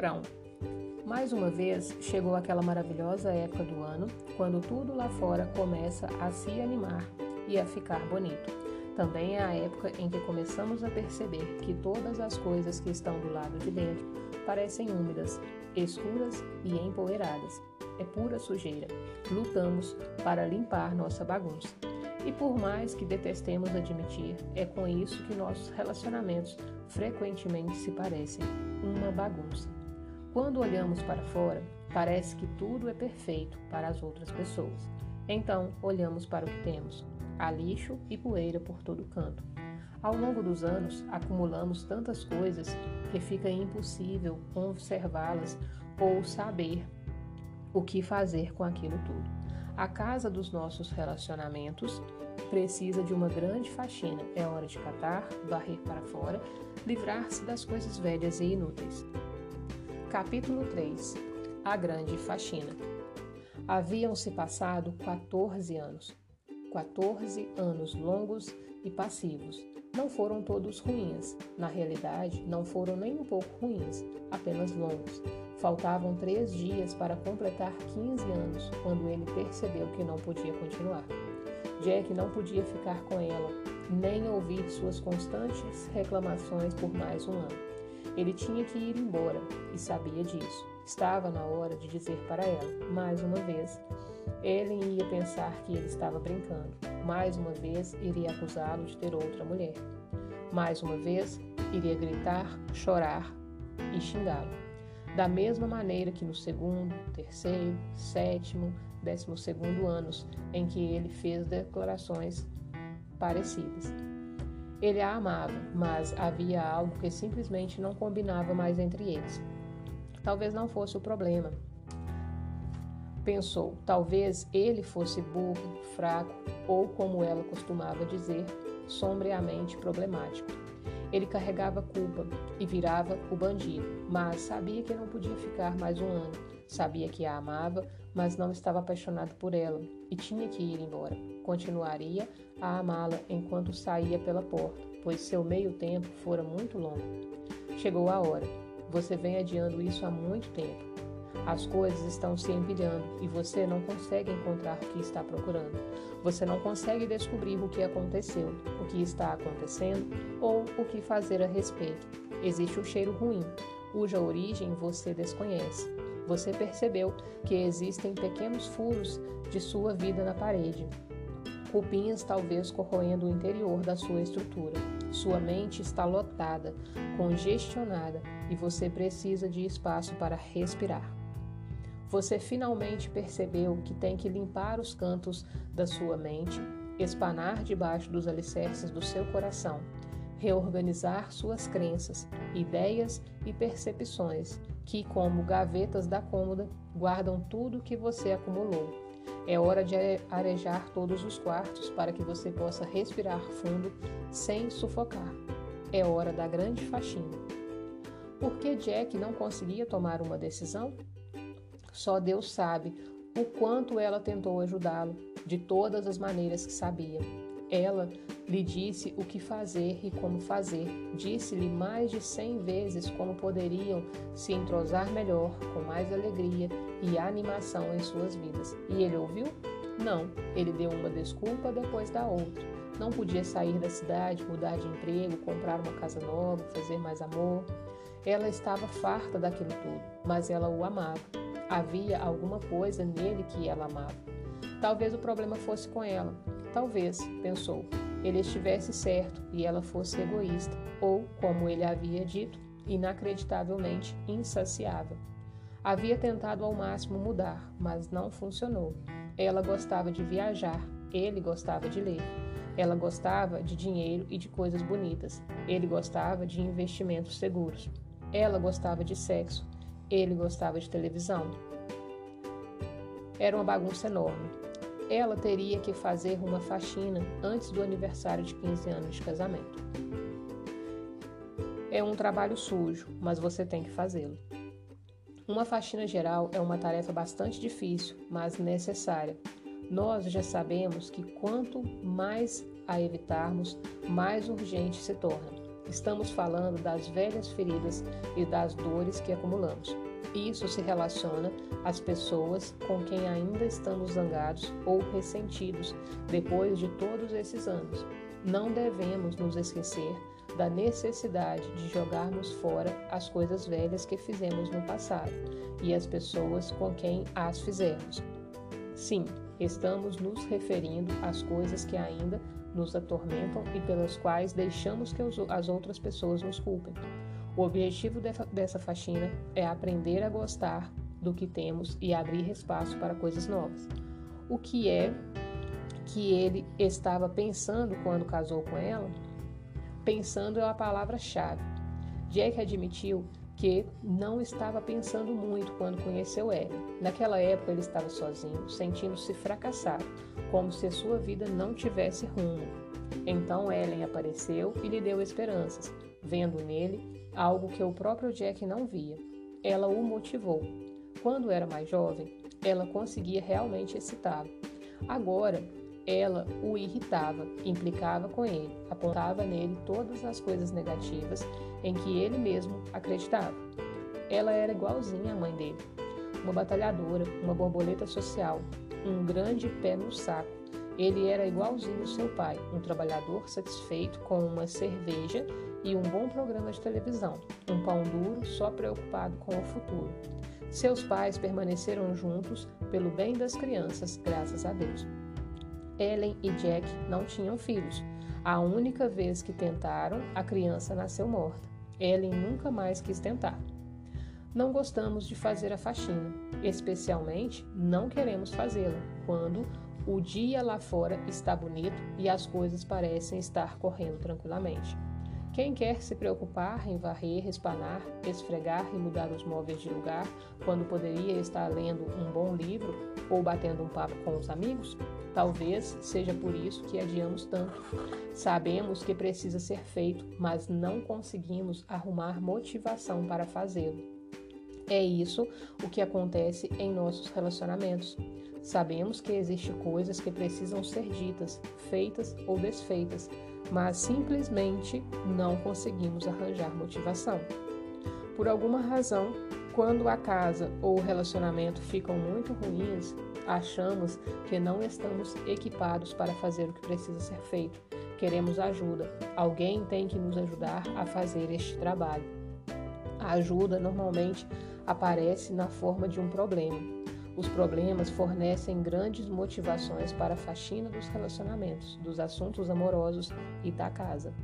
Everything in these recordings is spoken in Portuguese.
Porão. Mais uma vez chegou aquela maravilhosa época do ano, quando tudo lá fora começa a se animar e a ficar bonito. Também é a época em que começamos a perceber que todas as coisas que estão do lado de dentro parecem úmidas, escuras e empoeiradas. É pura sujeira. Lutamos para limpar nossa bagunça. E por mais que detestemos admitir, é com isso que nossos relacionamentos frequentemente se parecem uma bagunça. Quando olhamos para fora, parece que tudo é perfeito para as outras pessoas. Então, olhamos para o que temos. Há lixo e poeira por todo canto. Ao longo dos anos, acumulamos tantas coisas que fica impossível conservá-las ou saber o que fazer com aquilo tudo. A casa dos nossos relacionamentos precisa de uma grande faxina. É hora de catar, varrer para fora, livrar-se das coisas velhas e inúteis. Capítulo 3 A Grande Faxina Haviam-se passado 14 anos. 14 anos longos e passivos. Não foram todos ruins. Na realidade, não foram nem um pouco ruins, apenas longos. Faltavam três dias para completar 15 anos, quando ele percebeu que não podia continuar. Jack não podia ficar com ela, nem ouvir suas constantes reclamações por mais um ano. Ele tinha que ir embora e sabia disso. Estava na hora de dizer para ela, mais uma vez. Ellen ia pensar que ele estava brincando. Mais uma vez, iria acusá-lo de ter outra mulher. Mais uma vez, iria gritar, chorar e xingá-lo. Da mesma maneira que no segundo, terceiro, sétimo, décimo segundo anos em que ele fez declarações parecidas. Ele a amava, mas havia algo que simplesmente não combinava mais entre eles. Talvez não fosse o problema. Pensou, talvez ele fosse burro, fraco ou, como ela costumava dizer, sombriamente problemático. Ele carregava culpa e virava o bandido, mas sabia que não podia ficar mais um ano. Sabia que a amava, mas não estava apaixonado por ela e tinha que ir embora. Continuaria a amá-la enquanto saía pela porta, pois seu meio tempo fora muito longo. Chegou a hora. Você vem adiando isso há muito tempo. As coisas estão se empilhando e você não consegue encontrar o que está procurando. Você não consegue descobrir o que aconteceu, o que está acontecendo ou o que fazer a respeito. Existe um cheiro ruim, cuja origem você desconhece. Você percebeu que existem pequenos furos de sua vida na parede, cupinhas talvez corroendo o interior da sua estrutura. Sua mente está lotada, congestionada e você precisa de espaço para respirar. Você finalmente percebeu que tem que limpar os cantos da sua mente, espanar debaixo dos alicerces do seu coração, reorganizar suas crenças, ideias e percepções, que, como gavetas da cômoda, guardam tudo que você acumulou é hora de arejar todos os quartos para que você possa respirar fundo sem sufocar. É hora da grande faxina. Por que Jack não conseguia tomar uma decisão? Só Deus sabe o quanto ela tentou ajudá-lo, de todas as maneiras que sabia. Ela lhe disse o que fazer e como fazer. Disse-lhe mais de cem vezes como poderiam se entrosar melhor, com mais alegria e animação em suas vidas. E ele ouviu? Não. Ele deu uma desculpa depois da outra. Não podia sair da cidade, mudar de emprego, comprar uma casa nova, fazer mais amor. Ela estava farta daquilo tudo, mas ela o amava. Havia alguma coisa nele que ela amava. Talvez o problema fosse com ela. Talvez, pensou, ele estivesse certo e ela fosse egoísta, ou, como ele havia dito, inacreditavelmente insaciável. Havia tentado ao máximo mudar, mas não funcionou. Ela gostava de viajar, ele gostava de ler. Ela gostava de dinheiro e de coisas bonitas. Ele gostava de investimentos seguros. Ela gostava de sexo. Ele gostava de televisão. Era uma bagunça enorme ela teria que fazer uma faxina antes do aniversário de 15 anos de casamento. É um trabalho sujo, mas você tem que fazê-lo. Uma faxina geral é uma tarefa bastante difícil, mas necessária. Nós já sabemos que quanto mais a evitarmos, mais urgente se torna. Estamos falando das velhas feridas e das dores que acumulamos. Isso se relaciona às pessoas com quem ainda estamos zangados ou ressentidos depois de todos esses anos. Não devemos nos esquecer da necessidade de jogarmos fora as coisas velhas que fizemos no passado e as pessoas com quem as fizemos. Sim, estamos nos referindo às coisas que ainda nos atormentam e pelas quais deixamos que as outras pessoas nos culpem. O objetivo dessa faxina é aprender a gostar do que temos e abrir espaço para coisas novas. O que é que ele estava pensando quando casou com ela? Pensando é a palavra-chave. Jack admitiu que não estava pensando muito quando conheceu Ellen. Naquela época ele estava sozinho, sentindo-se fracassado, como se a sua vida não tivesse rumo. Então Ellen apareceu e lhe deu esperanças, vendo nele algo que o próprio Jack não via. Ela o motivou. Quando era mais jovem, ela conseguia realmente excitá-lo. Agora, ela o irritava, implicava com ele, apontava nele todas as coisas negativas em que ele mesmo acreditava. Ela era igualzinha à mãe dele, uma batalhadora, uma borboleta social, um grande pé no saco. Ele era igualzinho seu pai, um trabalhador satisfeito com uma cerveja e um bom programa de televisão, um pão duro só preocupado com o futuro. Seus pais permaneceram juntos pelo bem das crianças, graças a Deus. Ellen e Jack não tinham filhos. A única vez que tentaram, a criança nasceu morta. Ellen nunca mais quis tentar. Não gostamos de fazer a faxina, especialmente não queremos fazê-la quando o dia lá fora está bonito e as coisas parecem estar correndo tranquilamente. Quem quer se preocupar em varrer, espanar, esfregar e mudar os móveis de lugar quando poderia estar lendo um bom livro ou batendo um papo com os amigos? Talvez seja por isso que adiamos tanto. Sabemos que precisa ser feito, mas não conseguimos arrumar motivação para fazê-lo. É isso o que acontece em nossos relacionamentos. Sabemos que existem coisas que precisam ser ditas, feitas ou desfeitas, mas simplesmente não conseguimos arranjar motivação. Por alguma razão, quando a casa ou o relacionamento ficam muito ruins, achamos que não estamos equipados para fazer o que precisa ser feito. Queremos ajuda. Alguém tem que nos ajudar a fazer este trabalho. A ajuda normalmente aparece na forma de um problema. Os problemas fornecem grandes motivações para a faxina dos relacionamentos, dos assuntos amorosos e da casa.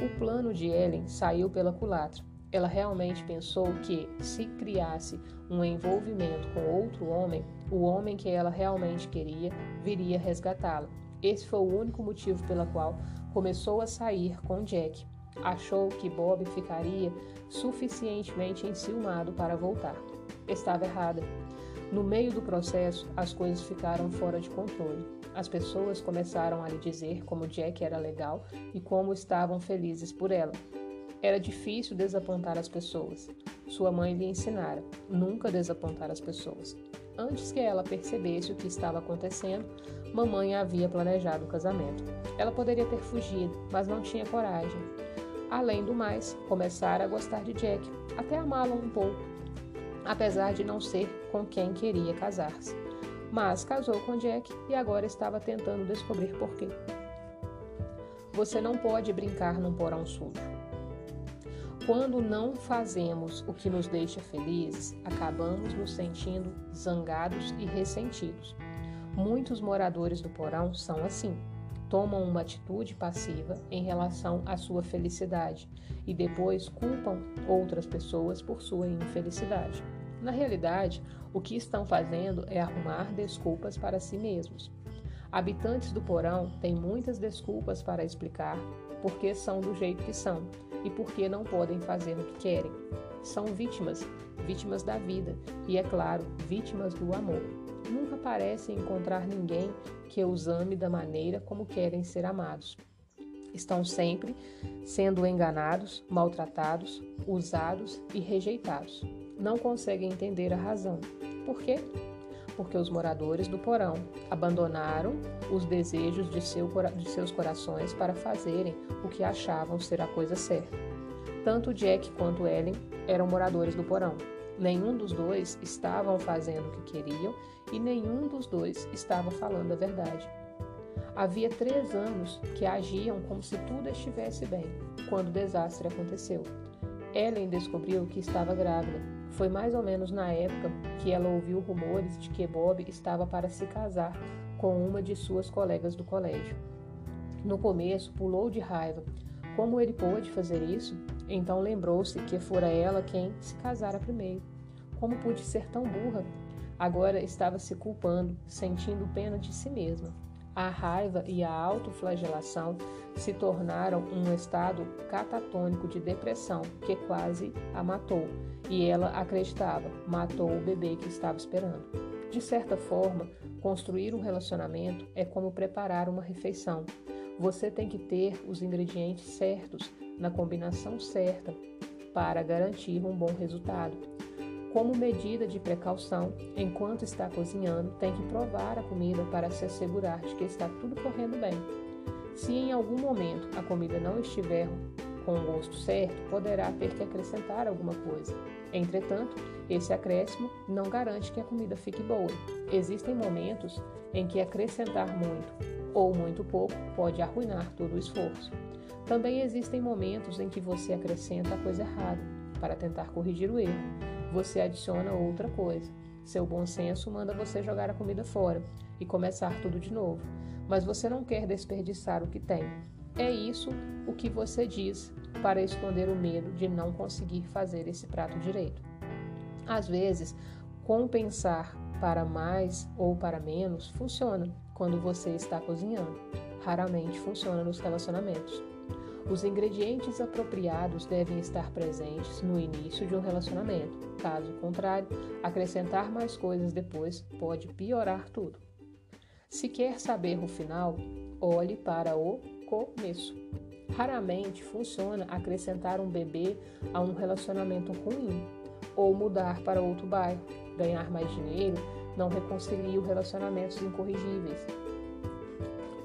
O plano de Ellen saiu pela culatra. Ela realmente pensou que, se criasse um envolvimento com outro homem, o homem que ela realmente queria viria resgatá-la. Esse foi o único motivo pela qual começou a sair com Jack. Achou que Bob ficaria suficientemente enciumado para voltar. Estava errada. No meio do processo, as coisas ficaram fora de controle. As pessoas começaram a lhe dizer como Jack era legal e como estavam felizes por ela. Era difícil desapontar as pessoas. Sua mãe lhe ensinara nunca desapontar as pessoas. Antes que ela percebesse o que estava acontecendo, mamãe havia planejado o casamento. Ela poderia ter fugido, mas não tinha coragem. Além do mais, começara a gostar de Jack, até amá-lo um pouco, apesar de não ser com quem queria casar-se. Mas casou com Jack e agora estava tentando descobrir por quê. Você não pode brincar num porão sujo. Quando não fazemos o que nos deixa felizes, acabamos nos sentindo zangados e ressentidos. Muitos moradores do porão são assim. Tomam uma atitude passiva em relação à sua felicidade e depois culpam outras pessoas por sua infelicidade. Na realidade, o que estão fazendo é arrumar desculpas para si mesmos. Habitantes do porão têm muitas desculpas para explicar por que são do jeito que são e por que não podem fazer o que querem. São vítimas, vítimas da vida e, é claro, vítimas do amor. Nunca parecem encontrar ninguém que os ame da maneira como querem ser amados. Estão sempre sendo enganados, maltratados, usados e rejeitados. Não conseguem entender a razão. Por quê? porque os moradores do porão abandonaram os desejos de, seu, de seus corações para fazerem o que achavam ser a coisa certa. Tanto Jack quanto Ellen eram moradores do porão. Nenhum dos dois estavam fazendo o que queriam e nenhum dos dois estava falando a verdade. Havia três anos que agiam como se tudo estivesse bem, quando o desastre aconteceu. Ellen descobriu que estava grávida. Foi mais ou menos na época que ela ouviu rumores de que Bob estava para se casar com uma de suas colegas do colégio. No começo, pulou de raiva. Como ele pôde fazer isso? Então lembrou-se que fora ela quem se casara primeiro. Como pude ser tão burra? Agora estava se culpando, sentindo pena de si mesma. A raiva e a autoflagelação se tornaram um estado catatônico de depressão que quase a matou, e ela acreditava, matou o bebê que estava esperando. De certa forma, construir um relacionamento é como preparar uma refeição. Você tem que ter os ingredientes certos, na combinação certa, para garantir um bom resultado. Como medida de precaução, enquanto está cozinhando, tem que provar a comida para se assegurar de que está tudo correndo bem. Se em algum momento a comida não estiver com o gosto certo, poderá ter que acrescentar alguma coisa. Entretanto, esse acréscimo não garante que a comida fique boa. Existem momentos em que acrescentar muito ou muito pouco pode arruinar todo o esforço. Também existem momentos em que você acrescenta a coisa errada para tentar corrigir o erro você adiciona outra coisa. Seu bom senso manda você jogar a comida fora e começar tudo de novo, mas você não quer desperdiçar o que tem. É isso o que você diz para esconder o medo de não conseguir fazer esse prato direito. Às vezes, compensar para mais ou para menos funciona quando você está cozinhando. Raramente funciona nos relacionamentos. Os ingredientes apropriados devem estar presentes no início de um relacionamento. Caso contrário, acrescentar mais coisas depois pode piorar tudo. Se quer saber o final, olhe para o começo. Raramente funciona acrescentar um bebê a um relacionamento ruim ou mudar para outro bairro. Ganhar mais dinheiro não reconcilia relacionamentos incorrigíveis.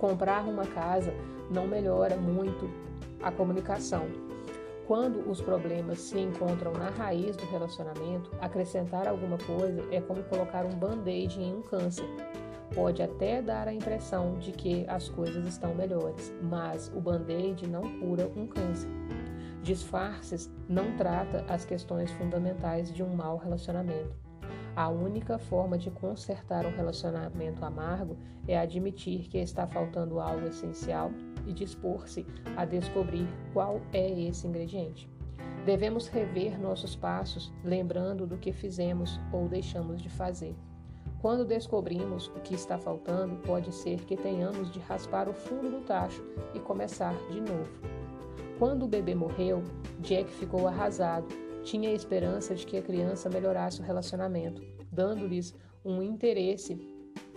Comprar uma casa não melhora muito a comunicação. Quando os problemas se encontram na raiz do relacionamento, acrescentar alguma coisa é como colocar um band-aid em um câncer. Pode até dar a impressão de que as coisas estão melhores, mas o band-aid não cura um câncer. Disfarces não trata as questões fundamentais de um mau relacionamento. A única forma de consertar um relacionamento amargo é admitir que está faltando algo essencial e dispor-se a descobrir qual é esse ingrediente. Devemos rever nossos passos, lembrando do que fizemos ou deixamos de fazer. Quando descobrimos o que está faltando, pode ser que tenhamos de raspar o fundo do tacho e começar de novo. Quando o bebê morreu, Jack ficou arrasado. Tinha a esperança de que a criança melhorasse o relacionamento, dando-lhes um interesse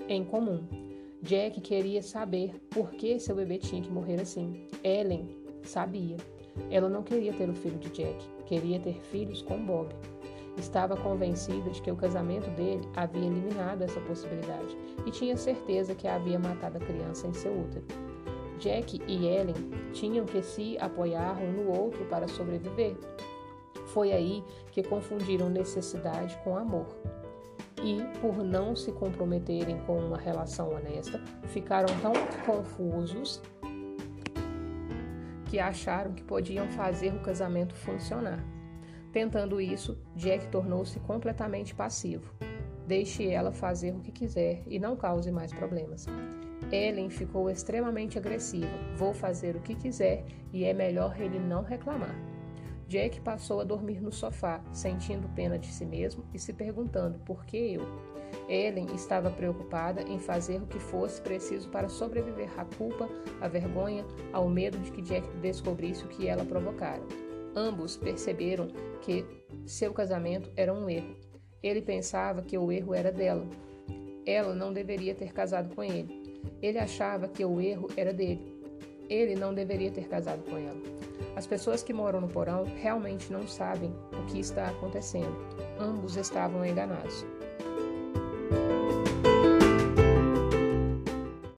em comum. Jack queria saber por que seu bebê tinha que morrer assim. Ellen sabia. Ela não queria ter o filho de Jack, queria ter filhos com Bob. Estava convencida de que o casamento dele havia eliminado essa possibilidade e tinha certeza que havia matado a criança em seu útero. Jack e Ellen tinham que se apoiar um no outro para sobreviver. Foi aí que confundiram necessidade com amor e, por não se comprometerem com uma relação honesta, ficaram tão confusos que acharam que podiam fazer o casamento funcionar. Tentando isso, Jack tornou-se completamente passivo. Deixe ela fazer o que quiser e não cause mais problemas. Ellen ficou extremamente agressiva. Vou fazer o que quiser e é melhor ele não reclamar. Jack passou a dormir no sofá, sentindo pena de si mesmo e se perguntando por que eu. Ellen estava preocupada em fazer o que fosse preciso para sobreviver à culpa, à vergonha, ao medo de que Jack descobrisse o que ela provocara. Ambos perceberam que seu casamento era um erro. Ele pensava que o erro era dela. Ela não deveria ter casado com ele. Ele achava que o erro era dele. Ele não deveria ter casado com ela. As pessoas que moram no porão realmente não sabem o que está acontecendo. Ambos estavam enganados.